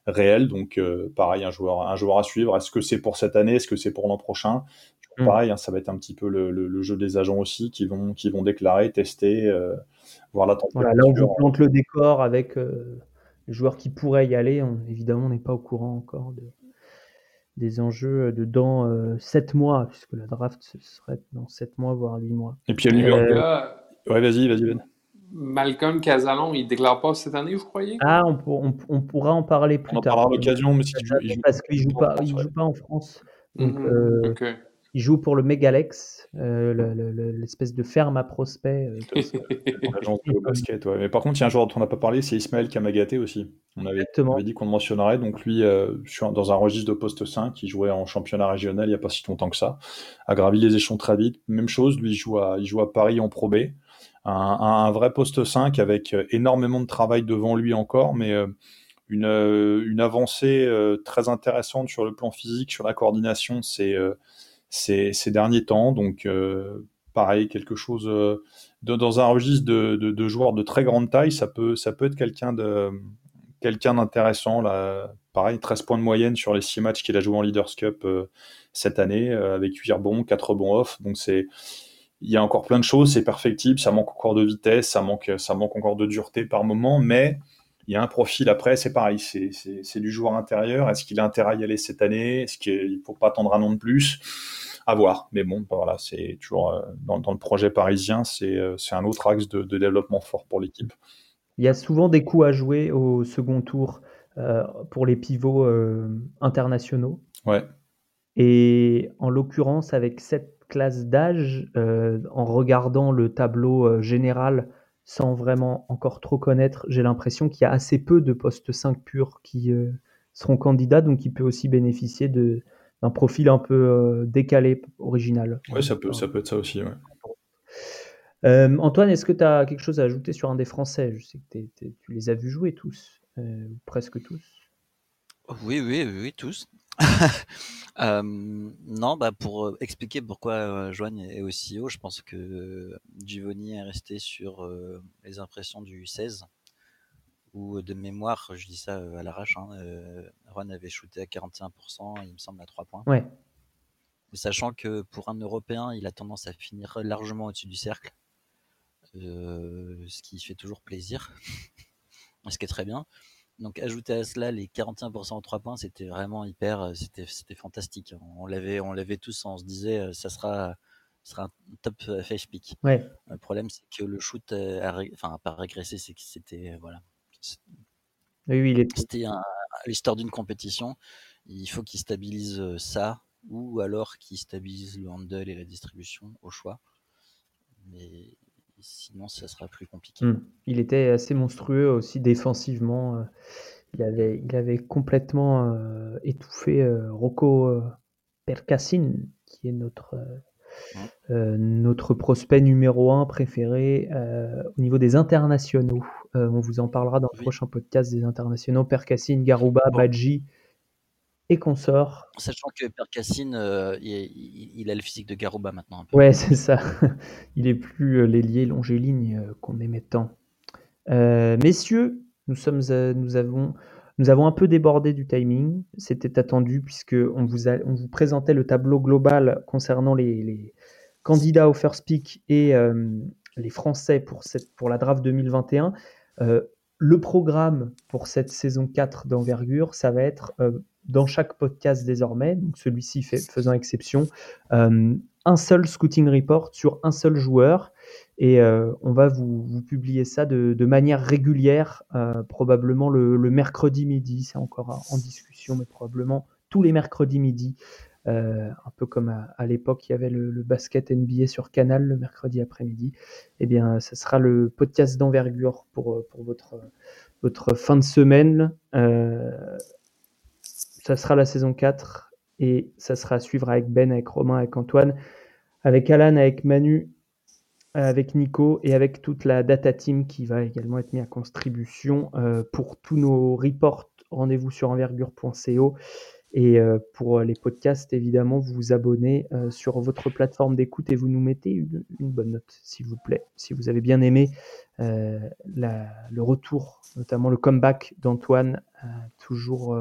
réelles. Donc, euh, pareil, un joueur, un joueur à suivre. Est-ce que c'est pour cette année? Est-ce que c'est pour l'an prochain? Mm. Pareil, hein, ça va être un petit peu le, jeu des agents aussi qui vont, qui vont déclarer, tester, voir la température. là, on vous plante le décor avec les joueurs qui pourraient y aller. évidemment, on n'est pas au courant encore de, des enjeux de dans 7 mois, puisque la draft serait dans 7 mois, voire 8 mois. Et puis il y a le euh, Ouais, vas-y, vas-y, Ben. Malcolm Casalon, il déclare pas cette année, vous croyez? Ah, on, on, pourra en parler plus on tard. On en parlera à l'occasion, mais si tu Parce qu'il joue, pas, il joue pas en France. Donc, mm-hmm. euh, il joue pour le Megalex, euh, l'espèce de ferme à prospects. Euh, l'agence de basket, ouais. Mais par contre, il y a un joueur dont on n'a pas parlé, c'est Ismaël Kamagaté aussi. On avait, dit qu'on le mentionnerait. Donc lui, euh, je suis dans un registre de poste 5, il jouait en championnat régional il n'y a pas si longtemps que ça, a gravi les échelons très vite. Même chose, lui, il joue à, il joue à Paris en Pro B. Un, vrai poste 5 avec énormément de travail devant lui encore, mais une, une avancée très intéressante sur le plan physique, sur la coordination. Ces, ces derniers temps. Donc, euh, pareil, quelque chose euh, dans un registre de, de, joueurs de très grande taille, ça peut, ça peut être quelqu'un de quelqu'un d'intéressant. Pareil, 13 points de moyenne sur les 6 matchs qu'il a joué en Leaders Cup euh, cette année, avec 8 rebonds, 4 rebonds off. Donc c'est il y a encore plein de choses, c'est perfectible, ça manque encore de vitesse, ça manque, ça manque encore de dureté par moment, mais il y a un profil après, c'est pareil, c'est du joueur intérieur. Est-ce qu'il a intérêt à y aller cette année? Est-ce qu'il ne faut pas attendre un an de plus? À voir. Mais bon, bah voilà, c'est toujours euh, dans, le projet parisien, euh, c'est un autre axe de, développement fort pour l'équipe. Il y a souvent des coups à jouer au second tour euh, pour les pivots internationaux. Ouais. Et en l'occurrence, avec cette classe d'âge, en regardant le tableau général sans vraiment encore trop connaître, j'ai l'impression qu'il y a assez peu de postes 5 purs qui euh, seront candidats, donc il peut aussi bénéficier de, d'un profil un peu euh, décalé, original. Oui, ça peut, ça peut être ça aussi. Euh, Antoine, est-ce que tu as quelque chose à ajouter sur un des Français? Je sais que tu les as vus jouer tous, presque tous. Oui, oui, oui, tous. non, bah, pour, expliquer pourquoi, Joanne est aussi haut, je pense que Givoni est resté sur, les impressions du 16 ou de mémoire, je dis ça, à l'arrache, hein, avait shooté à 41% il me semble à 3 points. Ouais. Sachant que pour un Européen, il a tendance à finir largement au-dessus du cercle, ce qui fait toujours plaisir, ce qui est très bien. Donc ajouter à cela les 41% en 3 points, c'était vraiment hyper, euh, c'était c'était fantastique. On l'avait on l'avait tous, on se disait euh, ça sera sera un top euh, FH pick. Ouais. Le problème c'est que le shoot a, enfin pas régressé, c'est que c'était voilà. Oui, il est... C'était l'histoire d'une compétition. Il faut qu'il stabilise ça ou alors qu'il stabilise le handle et la distribution au choix. Mais sinon ça sera plus compliqué. Hmm. Il était assez monstrueux aussi défensivement. Euh. Il avait, il avait complètement euh, étouffé euh, Rocco Percassin, qui est notre, notre prospect numéro un préféré au niveau des internationaux. on vous en parlera dans le prochain podcast des internationaux. Percassin, Garuba, Badji et sort. Sachant que Percassine, euh, il, a le physique de Garouba maintenant. Ouais, c'est ça. il est plus euh, l'ailier longéligne euh, qu'on aimait tant. messieurs, nous, sommes, nous, avons, nous avons un peu débordé du timing. C'était attendu puisque on vous, on vous présentait le tableau global concernant les, candidats au First Pick et les Français pour, cette, pour la draft 2021. le programme pour cette saison 4 d'envergure, ça va être dans chaque podcast désormais, donc celui-ci faisant exception, euh, un seul scouting report sur un seul joueur. Et euh, on va vous, publier ça de, manière régulière, euh, probablement le, mercredi midi. C'est encore en discussion, mais probablement tous les mercredis midi. un peu comme à, l'époque, il y avait le, basket NBA sur Canal le mercredi après-midi. Eh bien, ce sera le podcast d'envergure pour, votre fin de semaine ça sera la saison 4 et ça sera à suivre avec Ben, avec Romain, avec Antoine, avec Alan, avec Manu, avec Nico et avec toute la data team qui va également être mise à contribution euh, pour tous nos reports. Rendez-vous sur envergure.co et euh, pour les podcasts, évidemment, vous vous abonnez euh, sur votre plateforme d'écoute et vous nous mettez une, bonne note, s'il vous plaît. Si vous avez bien aimé le retour, notamment le comeback d'Antoine, toujours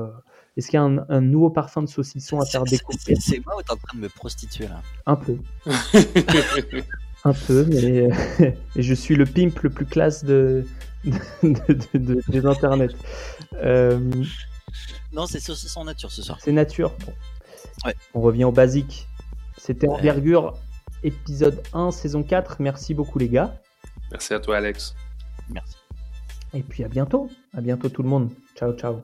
est-ce qu'il y a un, nouveau parfum de saucisson à faire découper C'est moi ou t'es en train de me prostituer là? Un peu. un peu, mais, je suis le pimp le plus classe de, des internets. Non, c'est saucisson nature ce soir. C'est nature. On revient au basique. C'était Envergure, épisode 1, saison 4. Merci beaucoup les gars. Merci à toi Alex. Merci. Et puis à bientôt. À bientôt tout le monde. Ciao, ciao.